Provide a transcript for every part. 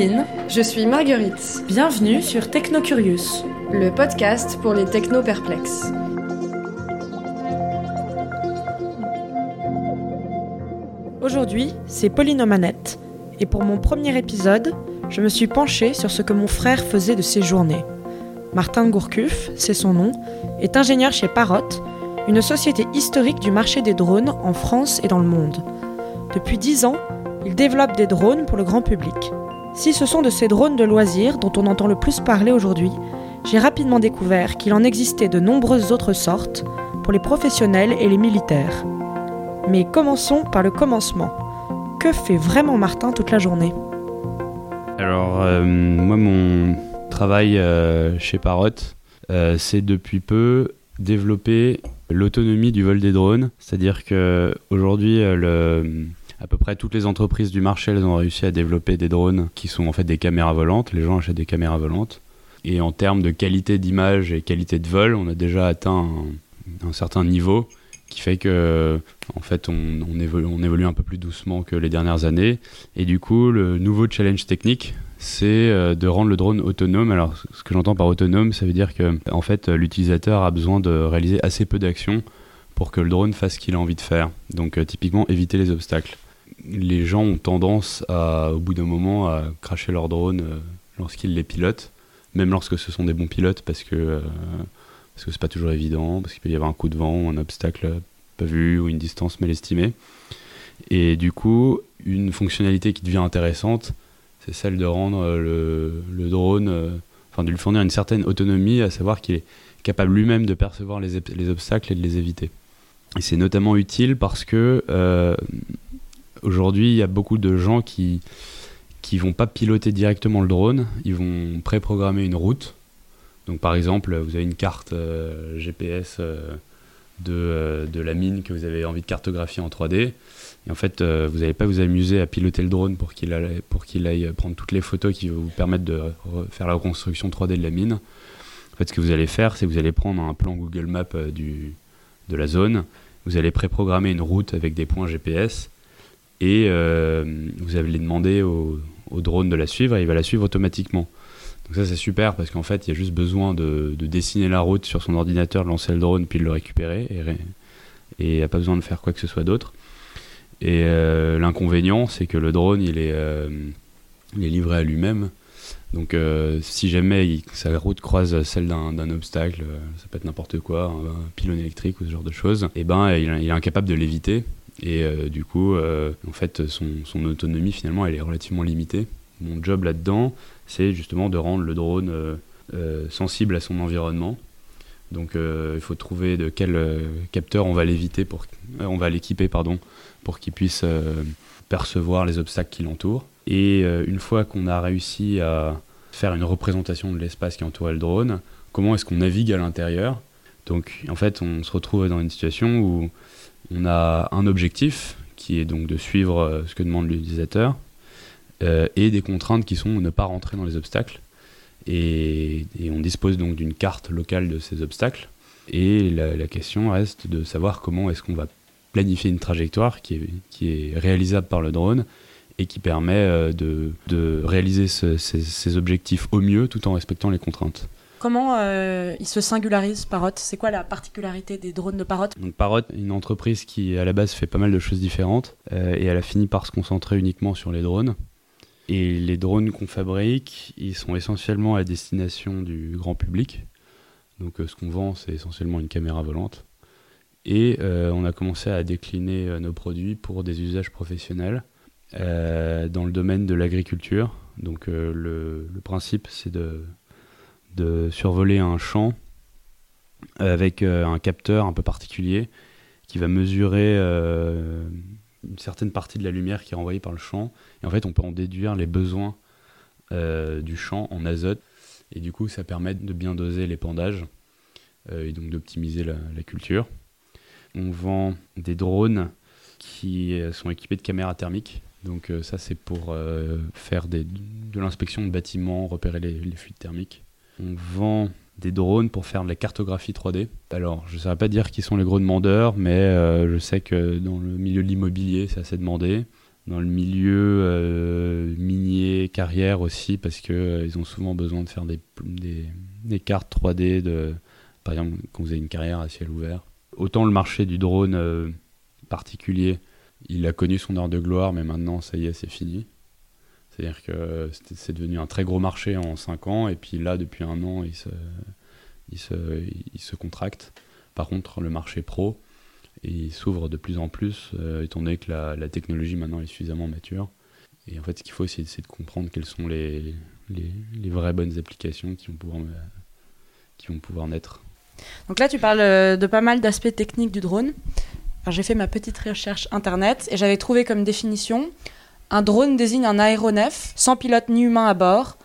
Pauline. Je suis Marguerite, Bienvenue sur Technocurious. le podcast pour les techno-perplexes. Aujourd'hui, c'est Pauline aux manettes. Et pour mon premier épisode, je me suis penchée sur ce que mon frère faisait de ses journées. Martin Gourcuff, c'est son nom, est ingénieur chez Parrot, une société historique du marché des drones en France et dans le monde. Depuis 10 ans, il développe des drones pour le grand public. Si ce sont de ces drones de loisirs dont on entend le plus parler aujourd'hui, j'ai rapidement découvert qu'il en existait de nombreuses autres sortes pour les professionnels et les militaires. Mais commençons par le commencement. Que fait vraiment Martin toute la journée? Alors, euh, moi, mon travail euh, chez Parrot, euh, c'est depuis peu développer l'autonomie du vol des drones. C'est-à-dire que aujourd'hui, le- à peu près toutes les entreprises du marché, elles ont réussi à développer des drones qui sont en fait des caméras volantes. Les gens achètent des caméras volantes. Et en termes de qualité d'image et qualité de vol, on a déjà atteint un, certain niveau qui fait que, en fait, évolue, on évolue un peu plus doucement que les dernières années. Et du coup, le nouveau challenge technique, c'est euh, de rendre le drone autonome. Alors, ce que j'entends par autonome, ça veut dire que, en fait, l'utilisateur a besoin de réaliser assez peu d'actions pour que le drone fasse ce qu'il a envie de faire. Donc, euh, typiquement, éviter les obstacles. Les gens ont tendance, à, au bout d'un moment, à cracher leur drone euh, lorsqu'ils les pilotent, même lorsque ce sont des bons pilotes, parce que euh, parce que c'est pas toujours évident, parce qu'il peut y avoir un coup de vent, un obstacle pas vu ou une distance mal estimée. Et du coup, une fonctionnalité qui devient intéressante, c'est celle de rendre euh, le, le drone, euh, enfin de lui fournir une certaine autonomie, à savoir qu'il est capable lui-même de percevoir les, les obstacles et de les éviter. Et c'est notamment utile parce que aujourd'hui, il y a beaucoup de gens qui qui vont pas piloter directement le drone, ils vont préprogrammer une route. Donc par exemple, vous avez une carte euh, GPS euh, de, euh, de la mine que vous avez envie de cartographier en 3D. Et en fait, vous n'allez pas vous amuser à piloter le drone pour qu'il aille, pour qu'il aille prendre toutes les photos qui vous permettre de re- faire la reconstruction 3D de la mine. En fait, ce que vous allez faire, c'est que vous allez prendre un plan Google Maps du, de la zone, vous allez préprogrammer une route avec des points GPS et euh, vous allez demander au, drone de la suivre et il va la suivre automatiquement. Donc ça c'est super parce qu'en fait il y a juste besoin de, de dessiner la route sur son ordinateur, de lancer le drone puis de le récupérer et il n'y a pas besoin de faire quoi que ce soit d'autre. Et euh, l'inconvénient c'est que le drone il est, euh, livré à lui-même. Donc si jamais sa route croise celle d'un obstacle, ça peut être n'importe quoi, un, un pylône électrique ou ce genre de choses, et ben il, il est incapable de l'éviter. Et euh, du coup, euh, en fait, son, autonomie finalement, elle est relativement limitée. Mon job là-dedans, c'est justement de rendre le drone euh, sensible à son environnement. Donc, il faut trouver de quel capteur on va l'équiper pardon, pour qu'il puisse percevoir les obstacles qui l'entourent. Et une fois qu'on a réussi à faire une représentation de l'espace qui entourait le drone, comment est-ce qu'on navigue à l'intérieur? Donc, en fait, on se retrouve dans une situation où on a un objectif qui est donc de suivre euh, ce que demande l'utilisateur euh, et des contraintes qui sont ne pas rentrer dans les obstacles. Et, on dispose donc d'une carte locale de ces obstacles. Et la, question reste de savoir comment est-ce qu'on va planifier une trajectoire qui est, réalisable par le drone et qui permet euh, de, réaliser ce- ces, ces objectifs au mieux tout en respectant les contraintes. Comment euh, il se singularise Parrot? C'est quoi la particularité des drones de Parrot? Donc Parrot, une entreprise qui à la base fait pas mal de choses différentes euh, et elle a fini par se concentrer uniquement sur les drones. Et les drones qu'on fabrique, ils sont essentiellement à destination du grand public. Donc euh, ce qu'on vend, c'est essentiellement une caméra volante. Et euh, on a commencé à décliner nos produits pour des usages professionnels dans le domaine de l'agriculture. Donc le, le principe, c'est de, de survoler un champ avec euh, un capteur un peu particulier qui va mesurer euh, une certaine partie de la lumière qui est envoyée par le champ. Et en fait, on peut en déduire les besoins euh, du champ en azote. Et du coup, ça permet de bien doser l'épandage euh, et donc d'optimiser la, culture. On vend des drones qui sont équipés de caméras thermiques. Donc ça, c'est pour faire de l'inspection de bâtiments, repérer les, les fuites thermiques. On vend des drones pour faire de la cartographie 3D. Alors, je ne saurais pas dire qui sont les gros demandeurs, mais euh, je sais que dans le milieu de l'immobilier, c'est assez demandé. Dans le milieu euh, minier, carrière aussi, parce qu'ils ont souvent besoin de faire des, des, cartes 3D, de, par exemple, quand vous avez une carrière à ciel ouvert. Autant le marché du drone euh, particulier, il a connu son heure de gloire, mais maintenant, ça y est, c'est fini. C'est-à-dire que c'est devenu un très gros marché en 5 ans, et puis là, depuis un an, il se, il se, il se contracte. Par contre, le marché pro, il s'ouvre de plus en plus, euh, étant donné que la, technologie maintenant est suffisamment mature. Et en fait, ce qu'il faut, c'est de comprendre quelles sont les, les, vraies bonnes applications qui vont pouvoir, qui vont pouvoir naître. Donc là, tu parles euh, de pas mal d'aspects techniques du drone. J'ai fait ma petite recherche internet et j'avais trouvé comme définition un drone désigne un aéronef sans pilote ni humain à bord,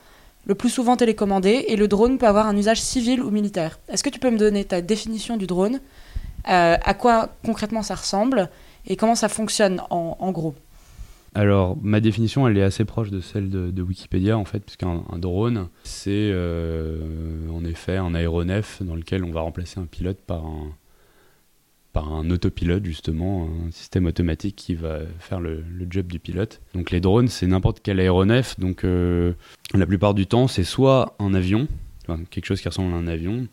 le plus souvent télécommandé, et le drone peut avoir un usage civil ou militaire. Est-ce que tu peux me donner ta définition du drone Euh, À quoi concrètement ça ressemble et comment ça fonctionne en, gros? Alors, ma définition, elle est assez proche de celle de, Wikipédia, en fait, puisqu'un un drone, c'est euh, en effet un aéronef dans lequel on va remplacer un pilote par un, par un autopilote, justement, un système automatique qui va faire le, job du pilote. Donc, les drones, c'est n'importe quel aéronef. Donc, euh, la plupart du temps, c'est soit un avion, quelque chose qui ressemble à un avion.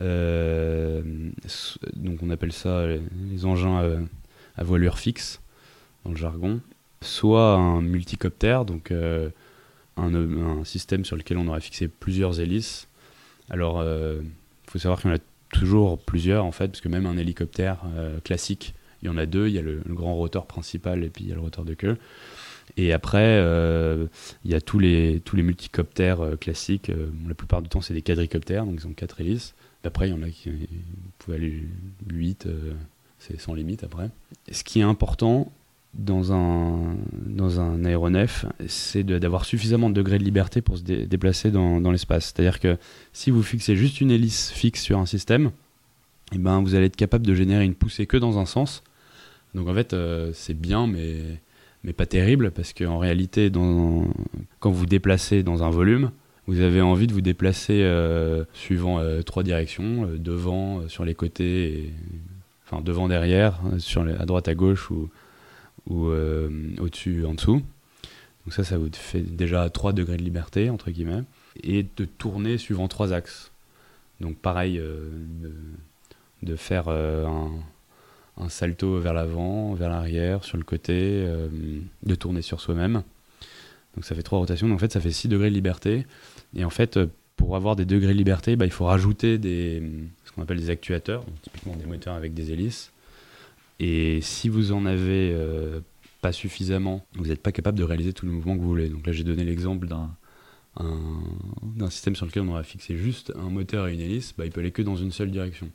euh, donc, on appelle ça les, engins à voilure fixe, dans le jargon soit un multicoptère, donc euh, un, un système sur lequel on aurait fixé plusieurs hélices. Alors, il faut savoir qu'il y en a toujours plusieurs, en fait, parce que même un hélicoptère euh, classique, il y en a deux, il y a le, grand rotor principal et puis il y a le rotor de queue. Et après, euh, il y a tous les, tous les multicoptères euh, classiques. la plupart du temps, c'est des quadricoptères, donc ils ont quatre hélices. Après, il y en a qui vous pouvez aller 8, c'est sans limite après. Ce qui est important, dans un, dans un aéronef, c'est d'avoir suffisamment de degrés de liberté pour se dé- déplacer dans, dans l'espace. C'est-à-dire que si vous fixez juste une hélice fixe sur un système, eh ben, vous allez être capable de générer une poussée que dans un sens. Donc en fait, euh, c'est bien, mais, mais pas terrible, parce qu'en réalité, quand vous déplacez dans un volume, vous avez envie de vous déplacer euh, suivant euh, trois directions, devant, sur les côtés, et- enfin devant, derrière, sur à droite, à gauche, ou, ou euh, au-dessus, en dessous. Donc ça, ça vous fait déjà 3 degrés de liberté, entre guillemets, et de tourner suivant trois axes. Donc pareil, euh, de, faire euh, un, salto vers l'avant, vers l'arrière, sur le côté, de tourner sur soi-même. Donc ça fait trois rotations, donc en fait ça fait 6 degrés de liberté. Et en fait, pour avoir des degrés de liberté, bah, il faut rajouter ce qu'on appelle des actuateurs, donc typiquement des moteurs avec des hélices. Et si vous en avez euh, pas suffisamment, vous n'êtes pas capable de réaliser tout le mouvement que vous voulez. Donc là, j'ai donné l'exemple d'un un- d'un système sur lequel on aurait fixé juste un moteur et une hélice, bah, il peut aller que dans une seule direction.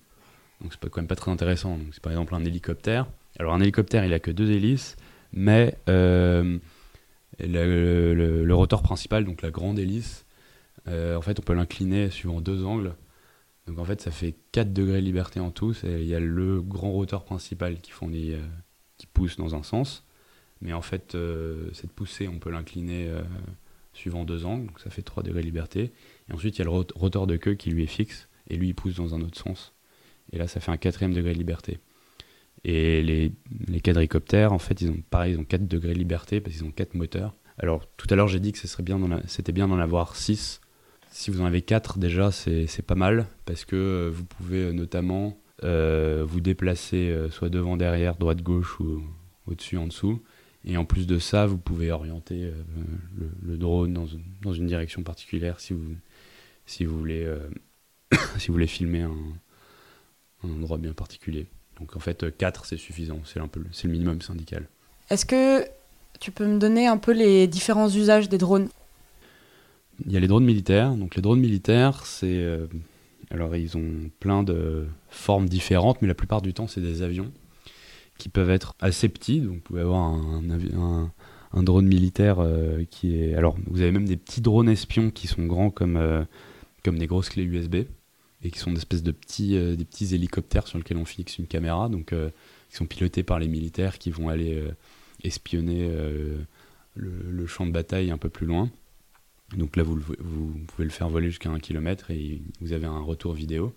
Donc c'est quand même pas très intéressant. C'est par exemple un hélicoptère. Alors un hélicoptère, il a que deux hélices, mais euh, le rotor principal, donc la grande hélice, euh, en fait, on peut l'incliner suivant deux angles. Donc en fait, ça fait 4 degrés de liberté en tout. Il y a le grand rotor principal qui euh, pousse dans un sens, mais en fait, euh, cette poussée, on peut l'incliner euh, suivant deux angles, donc ça fait 3 degrés de liberté. Et ensuite, il y a le rot- rotor de queue qui lui est fixe, et lui, il pousse dans un autre sens. Et là, ça fait un quatrième degré de liberté. Et les, quadricoptères, en fait, ils ont pareil, ils ont 4 degrés de liberté parce qu'ils ont 4 moteurs. Alors, tout à l'heure, j'ai dit que c'était bien d'en avoir 6. Si vous en avez 4, déjà, c'est pas mal parce que euh, vous pouvez euh, notamment euh, vous déplacer soit devant, derrière, droite, gauche ou au-dessus, en dessous. Et en plus de ça, vous pouvez orienter le, drone dans dans une direction particulière si vous, si vous, voulez, si vous voulez filmer un, un endroit bien particulier. Donc en fait, 4, c'est suffisant. C'est le minimum syndical. Est-ce que tu peux me donner un peu les différents usages des drones? Il y a les drones militaires. Donc les drones militaires, c'est euh, alors ils ont plein de formes différentes, mais la plupart du temps c'est des avions. qui peuvent être assez petits. Donc, vous pouvez avoir un, un, un drone militaire euh, qui est. Alors, vous avez même des petits drones espions qui sont grands comme, euh, comme des grosses clés USB et qui sont des espèces de petits, des petits hélicoptères sur lesquels on fixe une caméra, donc qui sont pilotés par les militaires qui vont aller espionner le, champ de bataille un peu plus loin. Donc là, vous, vous pouvez le faire voler jusqu'à un kilomètre et vous avez un retour vidéo.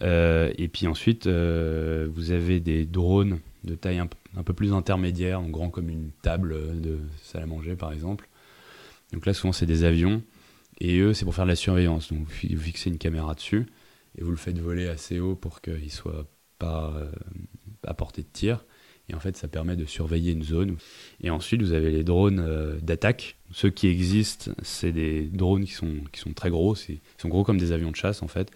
et puis ensuite, vous avez des drones de taille un, peu plus intermédiaire, en grand comme une table de salle à manger par exemple. Donc là, souvent, c'est des avions. Et eux, c'est pour faire de la surveillance. Donc vous fixez une caméra dessus et vous le faites voler assez haut pour qu'il ne soit pas euh, à portée de tir. Et en fait, ça permet de surveiller une zone. Et ensuite, vous avez les drones euh, d'attaque. Ceux qui existent, c'est des drones qui sont, qui sont très gros. Ils sont gros comme des avions de chasse, en fait.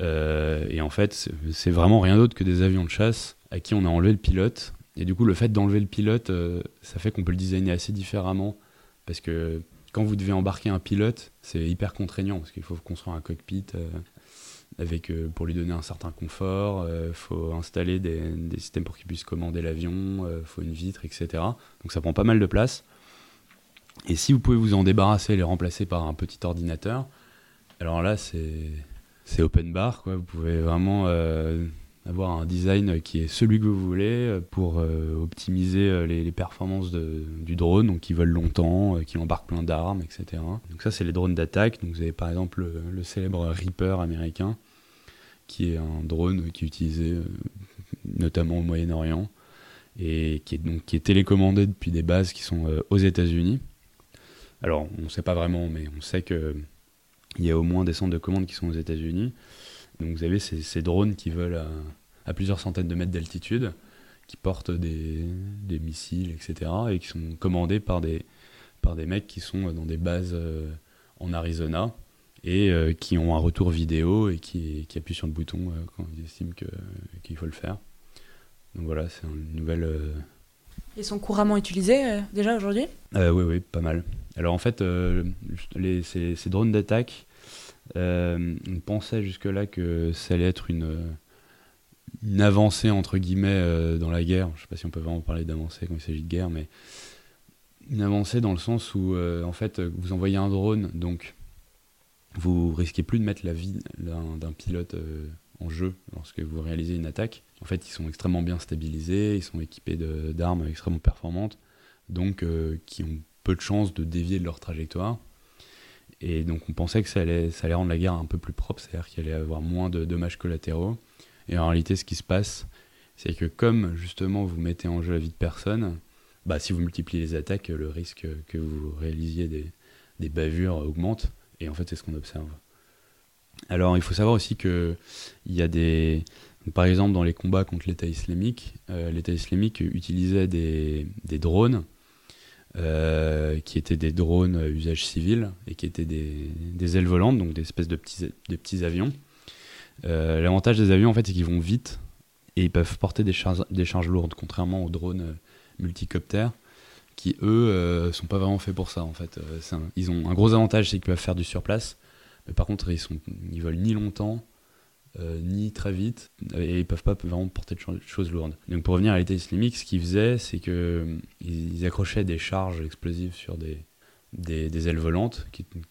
Euh, et en fait, c'est vraiment rien d'autre que des avions de chasse à qui on a enlevé le pilote. Et du coup, le fait d'enlever le pilote, euh, ça fait qu'on peut le designer assez différemment. Parce que quand vous devez embarquer un pilote, c'est hyper contraignant. Parce qu'il faut construire un cockpit avec, pour lui donner un certain confort. Il faut installer des, des, systèmes pour qu'il puisse commander l'avion. Il faut une vitre, etc. Donc ça prend pas mal de place. Et si vous pouvez vous en débarrasser et les remplacer par un petit ordinateur, alors là, c'est c'est open bar, quoi. Vous pouvez vraiment euh, avoir un design qui est celui que vous voulez euh, pour euh, optimiser les, performances du drone, donc qui vole longtemps, qui embarque plein d'armes, etc. Donc ça, c'est les drones d'attaque. Donc vous avez par exemple le, célèbre Reaper américain, qui est un drone qui est utilisé notamment au Moyen-Orient et qui est donc qui est télécommandé depuis des bases qui sont aux États-Unis. Alors, on ne sait pas vraiment, mais on sait que il y a au moins des centres de commande qui sont aux États-Unis. Donc vous avez ces, drones qui volent à, plusieurs centaines de mètres d'altitude, qui portent des, missiles, etc. et qui sont commandés par des, par des mecs qui sont dans des bases euh, en Arizona et euh, qui ont un retour vidéo et qui, qui appuient sur le bouton euh, quand ils estiment qu'il faut le faire. Donc voilà, c'est une nouvelle. Ils sont couramment utilisés déjà aujourd'hui? Oui, oui, pas mal. Alors en fait, ces, drones d'attaque, euh, on pensait jusque-là que ça allait être une, avancée entre guillemets euh, dans la guerre. Je ne sais pas si on peut vraiment parler d'avancée quand il s'agit de guerre, mais une avancée dans le sens où en fait vous envoyez un drone, donc vous risquez plus de mettre la vie d'un pilote en jeu lorsque vous réalisez une attaque. En fait, ils sont extrêmement bien stabilisés, ils sont équipés d'armes extrêmement performantes, donc qui ont peu de chances de dévier de leur trajectoire. Et donc on pensait que ça allait, rendre la guerre un peu plus propre, c'est-à-dire qu'il allait avoir moins de dommages collatéraux. Et en réalité, ce qui se passe, c'est que comme justement vous mettez en jeu la vie de personne, bah, si vous multipliez les attaques, le risque que vous réalisiez des, des bavures augmente. Et en fait, c'est ce qu'on observe. Alors, il faut savoir aussi que il y a des, par exemple, dans les combats contre l'État islamique, euh, l'État islamique utilisait des, des drones euh, qui étaient des drones à usage civil et qui étaient des, des ailes volantes, donc des espèces de petits, de petits avions. Euh, l'avantage des avions, en fait, c'est qu'ils vont vite et ils peuvent porter des charges, des charges lourdes, contrairement aux drones euh, multicoptères qui, eux, sont pas vraiment faits pour ça, en fait. ils ont un gros avantage, c'est qu'ils peuvent faire du surplace, mais par contre, ils, sont, ils volent ni longtemps, euh, ni très vite, et ils peuvent pas vraiment porter de choses lourdes. Donc pour revenir à l'État islamique, ce qu'ils faisaient, c'est que euh, accrochaient des charges explosives sur des, des, ailes volantes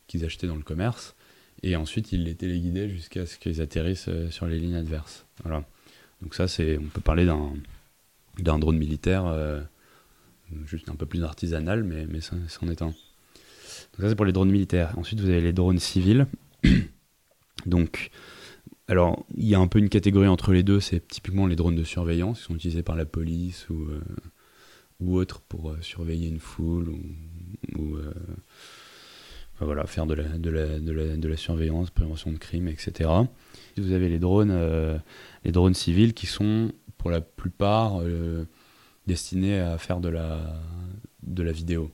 qu'ils achetaient dans le commerce, et ensuite ils les téléguidaient jusqu'à ce qu'ils atterrissent euh, sur les lignes adverses. Voilà. Donc ça, c'est, on peut parler d'un, d'un drone militaire juste un peu plus artisanal, mais, mais c'en est un. Donc ça, c'est pour les drones militaires. Ensuite, vous avez les drones civils. Donc, alors, il y a un peu une catégorie entre les deux, c'est typiquement les drones de surveillance, qui sont utilisés par la police ou, euh, autres pour euh, surveiller une foule ou, euh, voilà, faire de la, surveillance, prévention de crimes, etc. Vous avez les drones, les drones civils qui sont pour la plupart destinés à faire de la vidéo.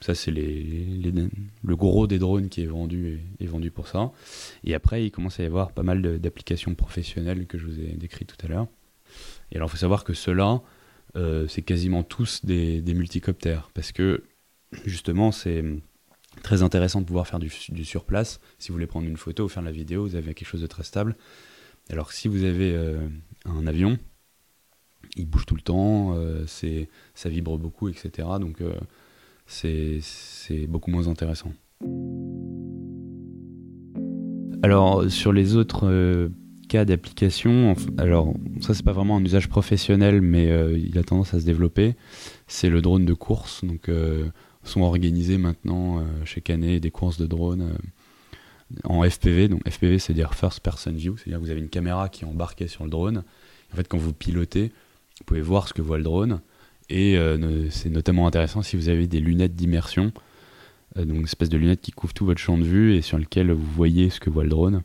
Ça, c'est le gros des drones qui est vendu, est, vendu pour ça. Et après, il commence à y avoir pas mal d'applications professionnelles que je vous ai décrites tout à l'heure. Et alors, il faut savoir que ceux-là, euh, c'est quasiment tous des, multicoptères. Parce que, justement, c'est très intéressant de pouvoir faire du, du surplace. Si vous voulez prendre une photo ou faire la vidéo, vous avez quelque chose de très stable. Alors si vous avez euh, un avion, il bouge tout le temps, euh, ça vibre beaucoup, etc. Donc c'est, beaucoup moins intéressant. Alors sur les autres euh, cas d'application, alors ça c'est pas vraiment un usage professionnel, mais euh, il a tendance à se développer. C'est le drone de course, donc euh, sont organisées maintenant euh, chaque année des courses de drones en FPV. Donc FPV c'est dire first person view, c'est-à-dire que vous avez une caméra qui est embarquée sur le drone. En fait quand vous pilotez, vous pouvez voir ce que voit le drone. Et euh, c'est notamment intéressant si vous avez des lunettes d'immersion, euh, donc une espèce de lunettes qui couvrent tout votre champ de vue et sur lequel vous voyez ce que voit le drone.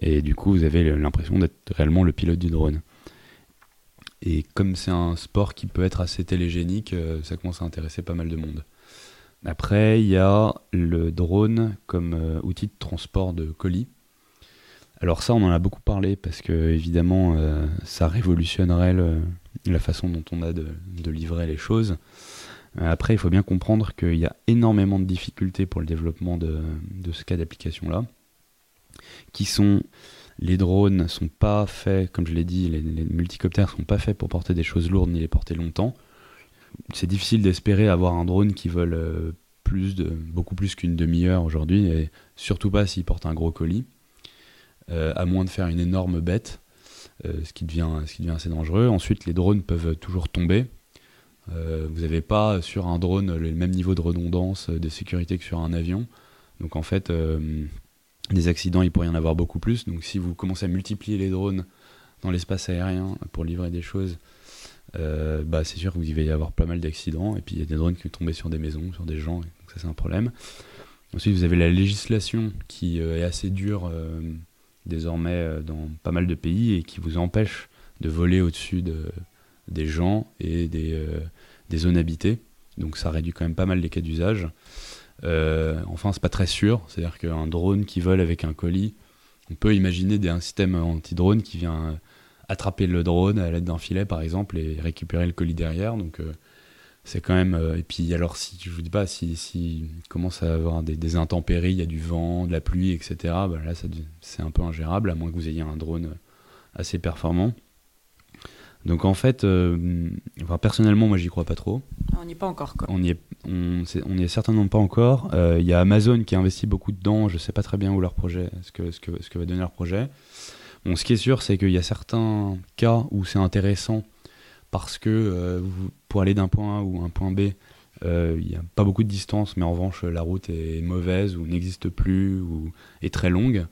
Et du coup, vous avez l'impression d'être réellement le pilote du drone. Et comme c'est un sport qui peut être assez télégénique, euh, ça commence à intéresser pas mal de monde. Après, il y a le drone comme outil de transport de colis. Alors ça, on en a beaucoup parlé parce que évidemment, ça révolutionnerait le- la façon dont on a de, livrer les choses. Euh, Après, il faut bien comprendre qu'il y a énormément de difficultés pour le développement de, ce cas d'application-là, qui sont les drones sont pas faits, comme je l'ai dit, les, les multicoptères sont pas faits pour porter des choses lourdes ni les porter longtemps. C'est difficile d'espérer avoir un drone qui vole euh, plus de, beaucoup plus qu'une demi-heure aujourd'hui, et surtout pas s'il porte un gros colis, euh, à moins de faire une énorme bête, ce, qui devient, ce qui devient assez dangereux. Ensuite, les drones peuvent toujours tomber. Euh, vous n'avez pas sur un drone le même niveau de redondance euh, de sécurité que sur un avion. Donc en fait, euh, des accidents, il pourrait y en avoir beaucoup plus. Donc si vous commencez à multiplier les drones dans l'espace aérien pour livrer des choses, euh, bah, c'est sûr qu'il va y avoir pas mal d'accidents. Et puis il y a des drones qui vont tomber sur des maisons, sur des gens. Donc ça, c'est un problème. Ensuite, vous avez la législation qui euh, est assez dure euh, désormais euh, dans pas mal de pays et qui vous empêche de voler au-dessus de, des gens et des, euh, des zones habitées. Donc ça réduit quand même pas mal les cas d'usage. Euh, enfin, c'est pas très sûr. C'est-à-dire qu'un drone qui vole avec un colis, on peut imaginer des, un système anti-drone qui vient attraper le drone à l'aide d'un filet, par exemple, et récupérer le colis derrière. C'est quand même. euh, et puis alors, si je vous dis pas, si, si commence à avoir des, des intempéries, il y a du vent, de la pluie, etc. bah là, c'est un peu ingérable, à moins que vous ayez un drone assez performant. Donc en fait, euh, enfin, personnellement, moi j'y crois pas trop. On n'y est pas encore, quoi. On n'y est, on, c'est- on y est certainement pas encore. Euh, Il y a Amazon qui investit beaucoup dedans. Je sais pas très bien où leur projet, ce que, ce que, ce que va donner leur projet. Bon, ce qui est sûr, c'est qu'il y a certains cas où c'est intéressant parce que euh, pour aller d'un point A ou un point B, euh, il n'y a pas beaucoup de distance, mais en revanche, la route est mauvaise ou n'existe plus ou est très longue.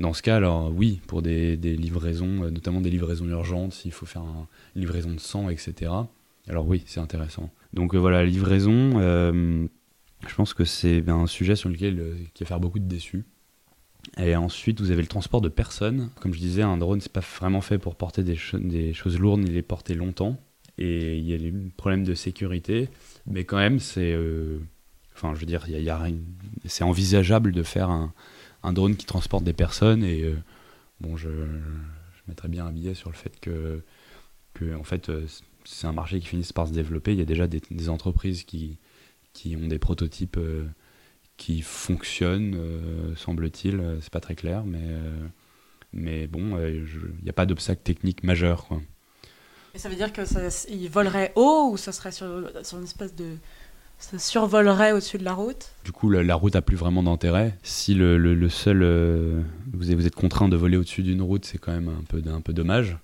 Dans ce cas, alors oui, pour des, livraisons, euh, notamment des livraisons urgentes, s'il faut faire un- une livraison de sang, etc. Alors oui, c'est intéressant. Donc voilà, livraison, je pense que c'est un sujet sur lequel euh, qui va faire beaucoup de déçus. Et ensuite, vous avez le transport de personnes. Comme je disais, un drone, c'est pas vraiment fait pour porter des, cho- des choses lourdes ni les porter longtemps. Et il y a les problèmes de sécurité, mais quand même, c'est, euh, enfin, je veux dire, y y a rien- c'est envisageable de faire un, drone qui transporte des personnes. Et euh, bon, je, je mettrais bien un billet sur le fait que, en fait, euh, c'est un marché qui finit par se développer. Il y a déjà des, entreprises qui, ont des prototypes qui fonctionnent, euh, semble-t-il. Euh, C'est pas très clair, mais, euh, mais bon, il n'y a pas d'obstacle technique majeur. Quoi. Et ça veut dire il volerait haut ou ça serait sur, sur une espèce de. Ça survolerait au-dessus de la route? Du coup, la, la route a plus vraiment d'intérêt. Si le, le- le seul, vous, êtes, vous êtes contraint de voler au-dessus d'une route, c'est quand même un peu, un peu dommage.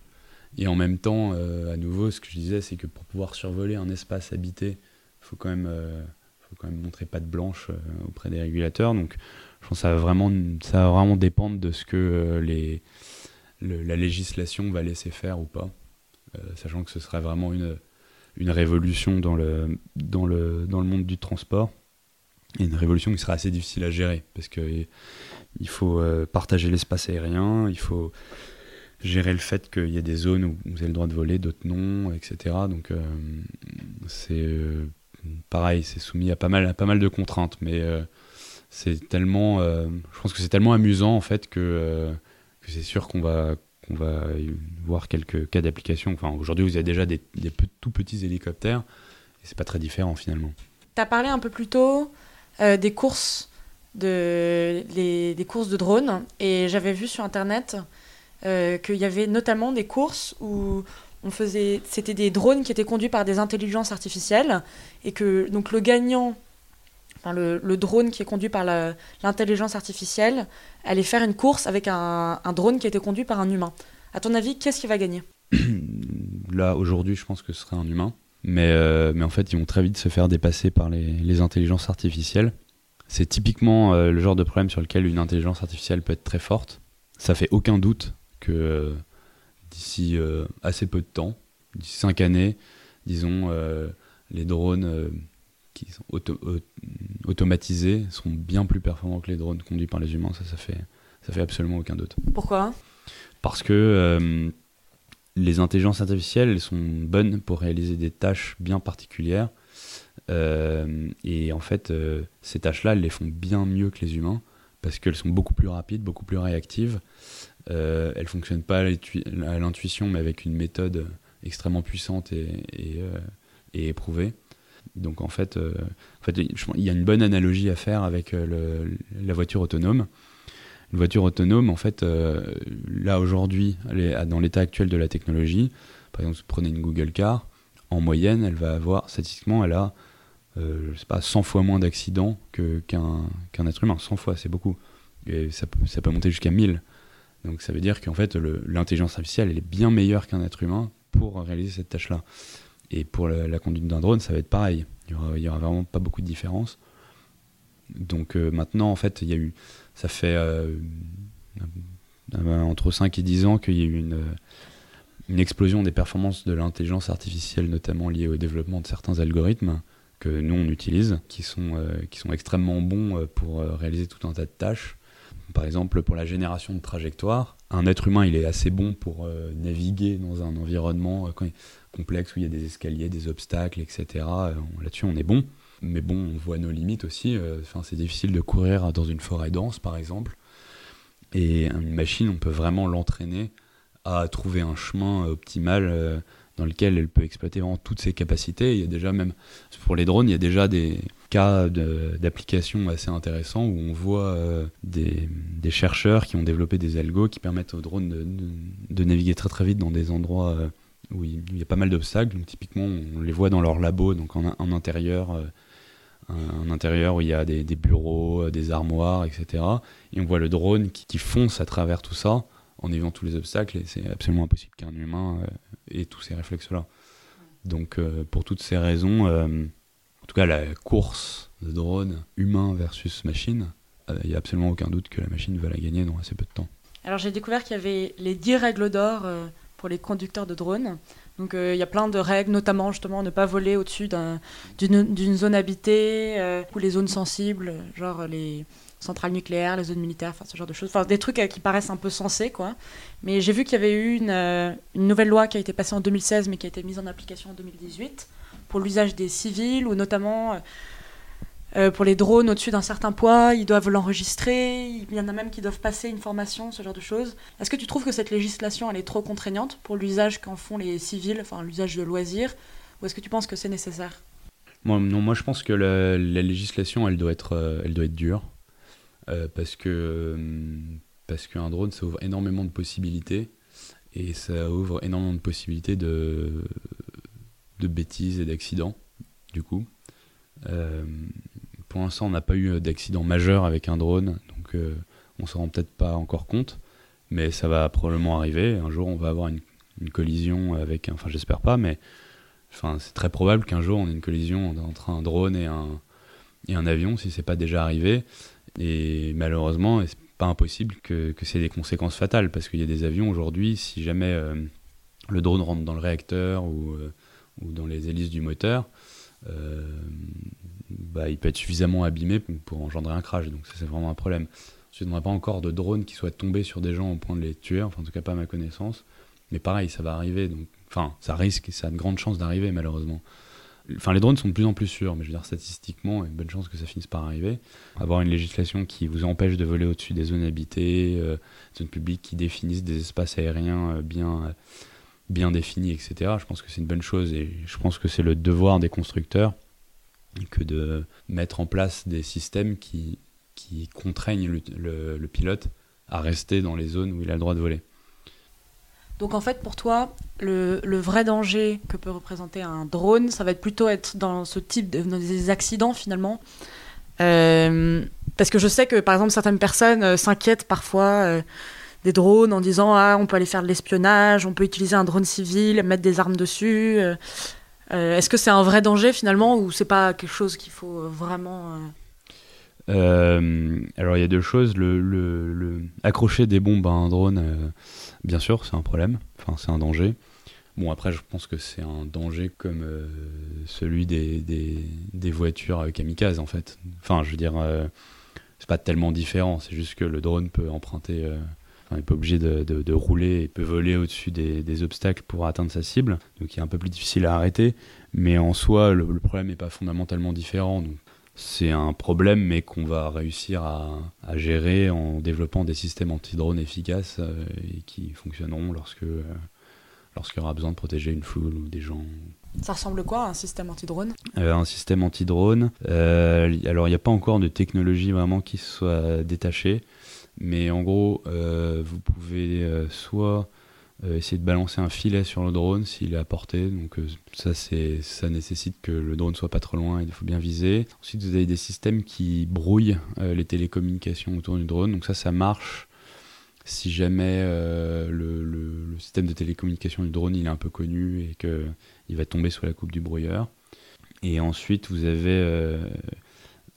Et en même temps, euh, à nouveau, ce que je disais, c'est que pour pouvoir survoler un espace habité, il faut quand même, euh, faut quand même montrer patte blanche euh, auprès des régulateurs. Donc, je pense que ça va vraiment, ça va vraiment dépendre de ce que euh, la législation va laisser faire ou pas. Euh, sachant que ce serait vraiment une, révolution dans le, monde du transport. Et une révolution qui sera assez difficile à gérer parce que il faut partager l'espace aérien, il faut gérer le fait qu'il y a des zones où vous avez le droit de voler, d'autres non, etc. Donc c'est pareil, c'est soumis à pas mal, à pas mal de contraintes, mais euh, c'est tellement, euh, je pense que c'est tellement amusant en fait que, euh, c'est sûr qu'on va qu'on va voir quelques cas d'application. Enfin, aujourd'hui, vous avez déjà des, tout petits hélicoptères et c'est pas très différent finalement. Tu as parlé un peu plus tôt des courses de des courses de drones et j'avais vu sur internet qu'il y avait notamment des courses où on faisait, c'était des drones qui étaient conduits par des intelligences artificielles et que donc le gagnant, enfin le, drone qui est conduit par l'intelligence artificielle, allait faire une course avec un, drone qui était conduit par un humain. À ton avis, qu'est-ce qui va gagner? Là, aujourd'hui, je pense que ce serait un humain. Mais, euh, mais en fait, ils vont très vite se faire dépasser par les, les intelligences artificielles. C'est typiquement euh, le genre de problème sur lequel une intelligence artificielle peut être très forte. Ça fait aucun doute que euh, d'ici euh, assez peu de temps, d'ici cinq années, disons, euh, les drones euh, qui sont auto- au- automatisés seront bien plus performants que les drones conduits par les humains. Ça, ça fait, ça fait absolument aucun doute Pourquoi? Parce que les intelligences artificielles elles sont bonnes pour réaliser des tâches bien particulières. Euh, et en fait, euh, ces tâches-là, elles les font bien mieux que les humains parce qu'elles sont beaucoup plus rapides, beaucoup plus réactives. Euh, elles fonctionnent pas à l'intu- à l'intuition, mais avec une méthode extrêmement puissante et, euh, éprouvée. Donc en fait, euh, il y a une bonne analogie à faire avec euh, la voiture autonome. Une voiture autonome, en fait, là aujourd'hui, elle dans l'état actuel de la technologie. Par exemple, prenez une Google Car, en moyenne, elle va avoir, statistiquement, elle a, je sais pas, 100 fois moins d'accidents qu'un être humain. 100 fois, c'est beaucoup. Et ça peut monter jusqu'à 1000. Donc ça veut dire qu'en fait, l'intelligence artificielle, elle est bien meilleure qu'un être humain pour réaliser cette tâche-là. Et pour la, conduite d'un drone, ça va être pareil. Il y aura, aura vraiment pas beaucoup de différence. Donc euh, maintenant, en fait, il y a eu, ça fait euh, entre 5 et 10 ans qu'il y a eu une, euh, une explosion des performances de l'intelligence artificielle, notamment liée au développement de certains algorithmes que nous on utilise, qui sont, qui sont extrêmement bons pour réaliser tout un tas de tâches. Par exemple, pour la génération de trajectoires, un être humain il est assez bon pour euh, naviguer dans un environnement euh, complexe où il y a des escaliers, des obstacles, etc. Euh, Là-dessus on est bon. Mais bon, on voit nos limites aussi. Enfin, c'est difficile de courir dans une forêt dense, par exemple. Et une machine, on peut vraiment l'entraîner à trouver un chemin optimal dans lequel elle peut exploiter vraiment toutes ses capacités. Il y a déjà même, pour les drones, il y a déjà des cas d'application assez intéressants où on voit euh, des, chercheurs qui ont développé des algos qui permettent aux drones de, naviguer très très vite dans des endroits euh, où il, y a pas mal d'obstacles. Donc typiquement, on les voit dans leur labo, donc en, intérieur. euh, intérieur où il y a des, bureaux, euh, des armoires, etc. Et on voit le drone qui fonce à travers tout ça en évitant tous les obstacles et c'est absolument impossible qu'un humain euh, ait tous ces réflexes-là. Donc euh, pour toutes ces raisons, euh, en tout cas la course de drone humain versus machine, il n'y a absolument aucun doute que la machine va la gagner dans assez peu de temps. Alors j'ai découvert qu'il y avait les 10 règles d'or pour les conducteurs de drones. Donc il y a plein de règles, notamment justement ne pas voler au-dessus d'un- d'une zone habitée ou les zones sensibles, genre les centrales nucléaires, les zones militaires, enfin ce genre de choses. Enfin des trucs euh, qui paraissent un peu sensés quoi. Mais j'ai vu qu'il y avait eu une, euh, nouvelle loi qui a été passée en 2016 mais qui a été mise en application en 2018 pour l'usage des civils ou notamment euh, pour les drones au-dessus d'un certain poids, ils doivent l'enregistrer, il y en a même qui doivent passer une formation, ce genre de choses. Est-ce que tu trouves que cette législation elle est trop contraignante pour l'usage qu'en font les civils, enfin l'usage de loisirs, ou est-ce que tu penses que c'est nécessaire? Moi, non, moi je pense que la, la législation, elle doit être, elle doit être dure. Euh, parce que euh, parce qu'un drone, ça ouvre énormément de possibilités. Et ça ouvre énormément de possibilités de, de bêtises et d'accidents, du coup. Euh, pour l'instant, on n'a pas eu d'accident majeur avec un drone, donc euh, on s'en rend peut-être pas encore compte. Mais ça va probablement arriver. Un jour, on va avoir une, une collision avec, enfin j'espère pas, mais Enfin, c'est très probable qu'un jour on ait une collision entre un drone et un, et un avion, si c'est pas déjà arrivé. Et malheureusement, c'est pas impossible que, que c'est des conséquences fatales, parce qu'il y a des avions aujourd'hui, si jamais euh, le drone rentre dans le réacteur ou, euh, ou dans les hélices du moteur, euh, bah, il peut être suffisamment abîmé pour engendrer un crash. Donc ça, c'est vraiment un problème. Ensuite, on n'a pas encore de drone qui soit tombé sur des gens au point de les tuer, enfin en tout cas pas à ma connaissance. Mais pareil, ça va arriver. Donc, enfin, ça risque ça a de grandes chances d'arriver malheureusement. Enfin, les drones sont de plus en plus sûrs, mais je veux dire statistiquement, il y a une bonne chance que ça finisse par arriver. Avoir une législation qui vous empêche de voler au-dessus des zones habitées, euh, zones publiques qui définissent des espaces aériens euh, bien, euh, bien définis, etc. Je pense que c'est une bonne chose et je pense que c'est le devoir des constructeurs que de mettre en place des systèmes qui, qui contraignent le pilote à rester dans les zones où il a le droit de voler. Donc en fait, pour toi, le, vrai danger que peut représenter un drone, ça va être plutôt être dans ce type de dans des accidents finalement. Euh, parce que je sais que par exemple certaines personnes euh, s'inquiètent parfois euh, des drones en disant ah on peut aller faire de l'espionnage, on peut utiliser un drone civil, mettre des armes dessus. Est-ce que c'est un vrai danger finalement ou c'est pas quelque chose qu'il faut vraiment alors il y a deux choses. Le, accrocher des bombes à un drone, bien sûr, c'est un problème. Enfin, c'est un danger. Bon, après, je pense que c'est un danger comme euh, celui des, des, voitures euh, kamikazes, en fait. Enfin, je veux dire, euh, c'est pas tellement différent. C'est juste que le drone peut emprunter. euh, Enfin, il n'est pas obligé de, rouler, il peut voler au-dessus des, obstacles pour atteindre sa cible, donc il est un peu plus difficile à arrêter. Mais en soi, le, problème n'est pas fondamentalement différent. C'est un problème, mais qu'on va réussir à, à gérer en développant des systèmes anti-drones efficaces euh, et qui fonctionneront lorsque euh, lorsqu'il y aura besoin de protéger une foule ou des gens. Ça ressemble quoi à un système anti-drone? Euh, un système anti-drone. alors, il n'y a pas encore de technologie vraiment qui soit détachée, mais en gros, vous pouvez soit essayer de balancer un filet sur le drone s'il est à portée. Donc, euh, ça, c'est, ça nécessite que le drone soit pas trop loin, il faut bien viser. Ensuite, vous avez des systèmes qui brouillent euh, les télécommunications autour du drone. Donc, ça, ça marche si jamais euh, le, le- système de télécommunication du drone il est un peu connu et que il va tomber sous la coupe du brouilleur. Et ensuite, vous avez euh,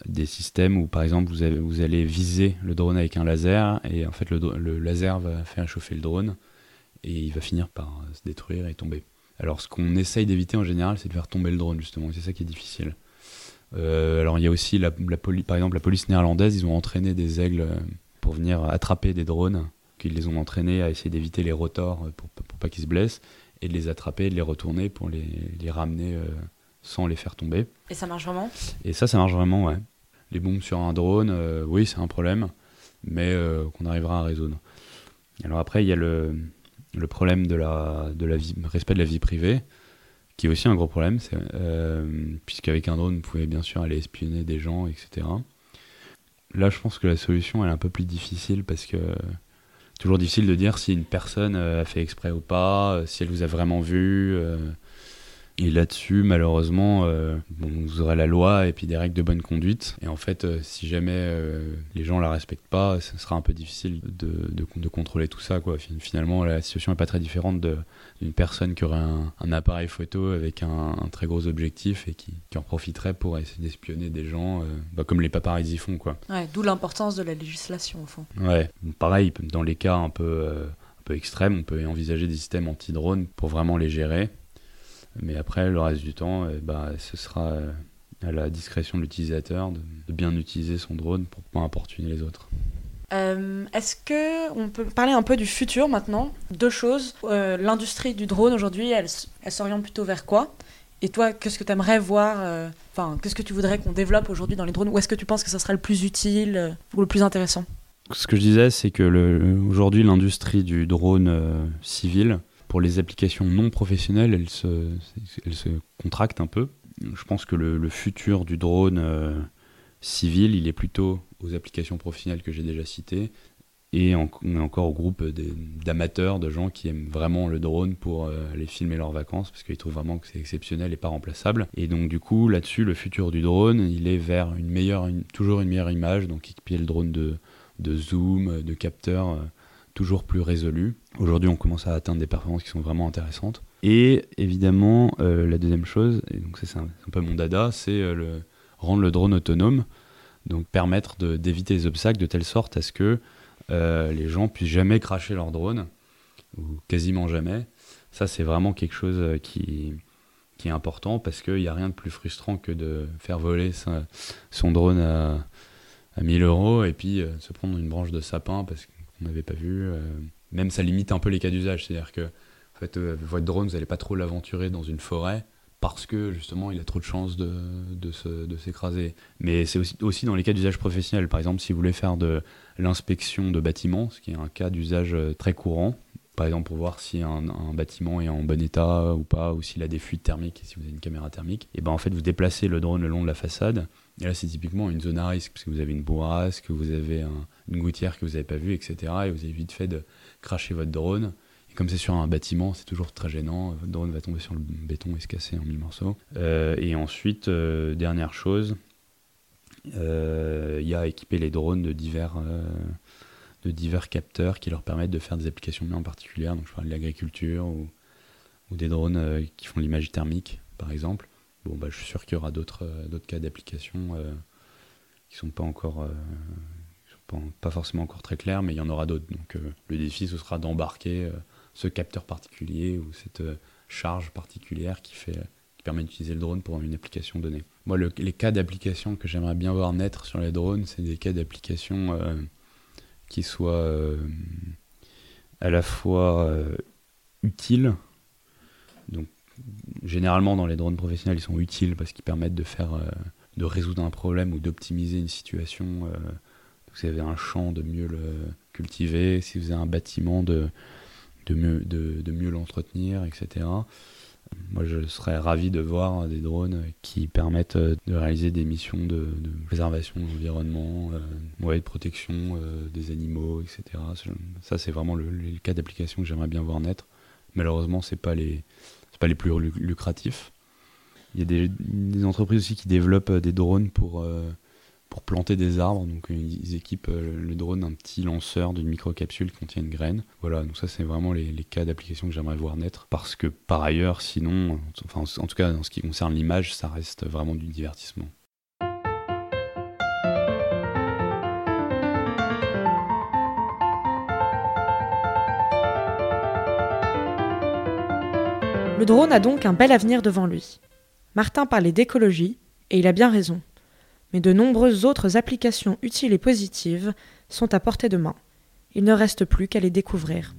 des systèmes où, par exemple, vous, avez- vous allez viser le drone avec un laser et en fait, le, le laser va faire chauffer le drone et il va finir par euh, se détruire et tomber. Alors, ce qu'on essaye d'éviter en général, c'est de faire tomber le drone, justement, c'est ça qui est difficile. Euh, alors, il y a aussi, la, la poli- par exemple, la police néerlandaise, ils ont entraîné des aigles euh, pour venir attraper des drones, qu'ils les ont entraînés à essayer d'éviter les rotors pour, pour pas qu'ils se blessent, et de les attraper, de les retourner pour les, les ramener euh, sans les faire tomber. Et ça marche vraiment? Et ça, ça marche vraiment, ouais. Les bombes sur un drone, euh, oui, c'est un problème, mais qu'on arrivera à résoudre. Alors après, il y a le, le problème de la, de la vie, respect de la vie privée, qui est aussi un gros problème, euh, puisqu'avec un drone, vous pouvez bien sûr aller espionner des gens, etc. Là, je pense que la solution, est un peu plus difficile, parce que toujours difficile de dire si une personne euh, a fait exprès ou pas, euh, si elle vous a vraiment vu. euh, et là-dessus, malheureusement, euh, bon, vous aurez la loi et puis des règles de bonne conduite. Et en fait, euh, si jamais euh, les gens la respectent pas, ce sera un peu difficile de, de, de contrôler tout ça. Quoi. Finalement, la situation n'est pas très différente d'une personne qui aurait un, un appareil photo avec un, un très gros objectif et qui, qui en profiterait pour essayer d'espionner des gens, euh, bah, comme les paparazzi font. Quoi. Ouais, d'où l'importance de la législation au fond. Ouais, pareil, dans les cas un peu, un peu extrêmes, on peut envisager des systèmes anti-drones pour vraiment les gérer. Mais après, le reste du temps, euh, bah, ce sera euh, à la discrétion de l'utilisateur de, de bien utiliser son drone pour pas importuner les autres. Euh, Est-ce que on peut parler un peu du futur maintenant? Deux choses. Euh, L'industrie du drone aujourd'hui, elle, elle s'oriente plutôt vers quoi? Et toi, qu'est-ce que tu aimerais voir euh, Enfin, qu'est-ce que tu voudrais qu'on développe aujourd'hui dans les drones? Ou est-ce que tu penses que ça serait le plus utile euh, ou le plus intéressant? Ce que je disais, c'est que aujourd'hui, l'industrie du drone euh, civil, pour les applications non professionnelles, elle se, elle se contracte un peu. Je pense que le, futur du drone euh, civil, il est plutôt aux applications professionnelles que j'ai déjà citées et en- encore au groupe d'amateurs, de gens qui aiment vraiment le drone pour euh, aller filmer leurs vacances parce qu'ils trouvent vraiment que c'est exceptionnel et pas remplaçable. Et donc du coup, là-dessus, le futur du drone, il est vers une meilleure, toujours une meilleure image, donc équiper le drone de, de zoom, de capteurs euh, toujours plus résolus. Aujourd'hui, on commence à atteindre des performances qui sont vraiment intéressantes. Et évidemment, euh, la deuxième chose, et donc c'est un, peu mon dada, c'est euh, le, rendre le drone autonome, donc permettre d'éviter les obstacles de telle sorte à ce que euh, les gens puissent jamais cracher leur drone, ou quasiment jamais. Ça, c'est vraiment quelque chose qui, est important parce qu'il n'y a rien de plus frustrant que de faire voler son drone à, à 1000 euros et puis se prendre une branche de sapin parce qu'on n'avait pas vu. euh. même ça limite un peu les cas d'usage, c'est-à-dire que en fait, euh, votre drone, vous n'allez pas trop l'aventurer dans une forêt parce que justement il a trop de chances de s'écraser. Mais c'est aussi, aussi dans les cas d'usage professionnel. Par exemple, si vous voulez faire de l'inspection de bâtiments, ce qui est un cas d'usage euh, très courant, par exemple pour voir si un, bâtiment est en bon état ou pas, ou s'il a des fuites thermiques, si vous avez une caméra thermique, et ben en fait vous déplacez le drone le long de la façade. Et là c'est typiquement une zone à risque, parce que vous avez une bourrasque, vous avez un- une gouttière que vous n'avez pas vue, etc. Et vous avez vite fait de cracher votre drone. Et comme c'est sur un bâtiment, c'est toujours très gênant. Votre drone va tomber sur le béton et se casser en mille morceaux. Euh, et ensuite, euh, dernière chose, euh, il y a équipé les drones de divers, de divers capteurs qui leur permettent de faire des applications bien particulières. Donc je parle de l'agriculture ou, ou des drones euh, qui font l'image thermique, par exemple. Bon, bah, je suis sûr qu'il y aura d'autres euh, cas d'application euh, qui sont pas encore, sont pas, forcément encore très clairs, mais il y en aura d'autres. Donc le défi, ce sera d'embarquer ce capteur particulier ou cette charge particulière qui fait qui permet d'utiliser le drone pour une application donnée. Moi, le- les cas d'application que j'aimerais bien voir naître sur les drones, c'est des cas d'application qui soient euh, à la fois euh, utiles. Donc, généralement, dans les drones professionnels, ils sont utiles parce qu'ils permettent de faire, euh, de résoudre un problème ou d'optimiser une situation. euh, si vous avez un champ, de mieux le cultiver. Si vous avez un bâtiment, de, de mieux, de mieux l'entretenir, etc. Moi, je serais ravi de voir des drones qui permettent euh, de réaliser des missions de, préservation de l'environnement, euh, ouais, de protection euh, des animaux, etc. Ça, c'est vraiment le, cas d'application que j'aimerais bien voir naître. Malheureusement, c'est pas pas les plus lu- lucratifs. Il y a des, entreprises aussi qui développent des drones pour, pour planter des arbres. Donc, euh, ils équipent euh, le drone d'un petit lanceur d'une microcapsule qui contient une graine. Voilà, donc ça, c'est vraiment les, cas d'application que j'aimerais voir naître. Parce que par ailleurs, sinon, en tout cas, en ce qui concerne l'image, ça reste vraiment du divertissement. Le drone a donc un bel avenir devant lui. Martin parlait d'écologie, et il a bien raison. Mais de nombreuses autres applications utiles et positives sont à portée de main. Il ne reste plus qu'à les découvrir.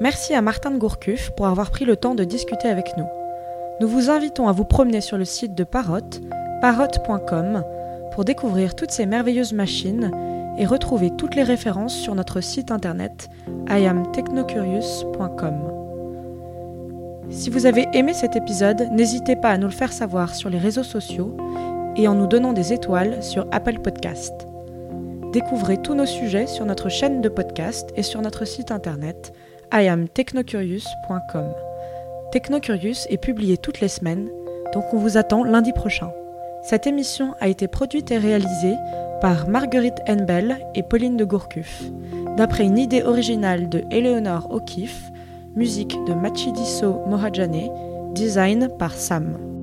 Merci à Martin de Gourcuff pour avoir pris le temps de discuter avec nous. Nous vous invitons à vous promener sur le site de Parrot, parrot.com, pour découvrir toutes ces merveilleuses machines et retrouver toutes les références sur notre site internet iamtechnocurious.com. Si vous avez aimé cet épisode, n'hésitez pas à nous le faire savoir sur les réseaux sociaux et en nous donnant des étoiles sur Apple Podcast. Découvrez tous nos sujets sur notre chaîne de podcast et sur notre site internet iamtechnocurious.com. Technocurious est publié toutes les semaines, donc on vous attend lundi prochain. Cette émission a été produite et réalisée par Marguerite Henbel et Pauline de Gourcuff, d'après une idée originale de Eleonore O'Keeffe musique de Machidiso Mohajane, design par Sam.